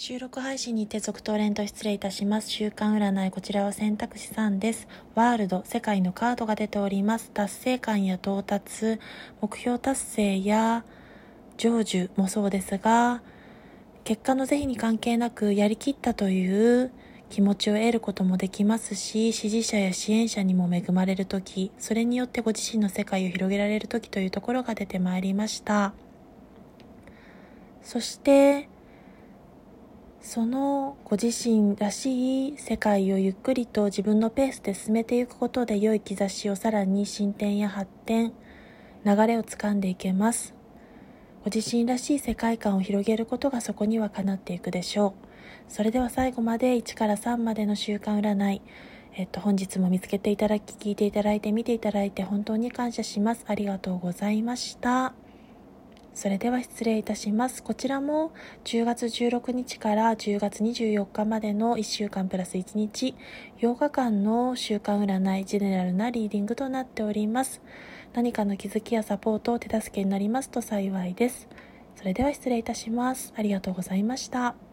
収録配信にて続投連と失礼いたします。週刊占い、こちらは選択肢3です。ワールド、世界のカードが出ております。達成感や到達、目標達成や成就もそうですが、結果の是非に関係なくやりきったという気持ちを得ることもできますし、支持者や支援者にも恵まれるとき、それによってご自身の世界を広げられるときというところが出てまいりました。そして、そのご自身らしい世界をゆっくりと自分のペースで進めていくことで良い兆しをさらに進展や発展流れをつかんでいけますご自身らしい世界観を広げることがそこにはかなっていくでしょうそれでは最後まで1から3までの週間占いえっと、本日も見つけていただき、聞いていただいて、見ていただいて本当に感謝します。ありがとうございました。それでは失礼いたします。こちらも10月16日から10月24日までの1週間プラス1日、8日間の週間占い、ジェネラルなリーディングとなっております。何かの気づきやサポートを手助けになりますと幸いです。それでは失礼いたします。ありがとうございました。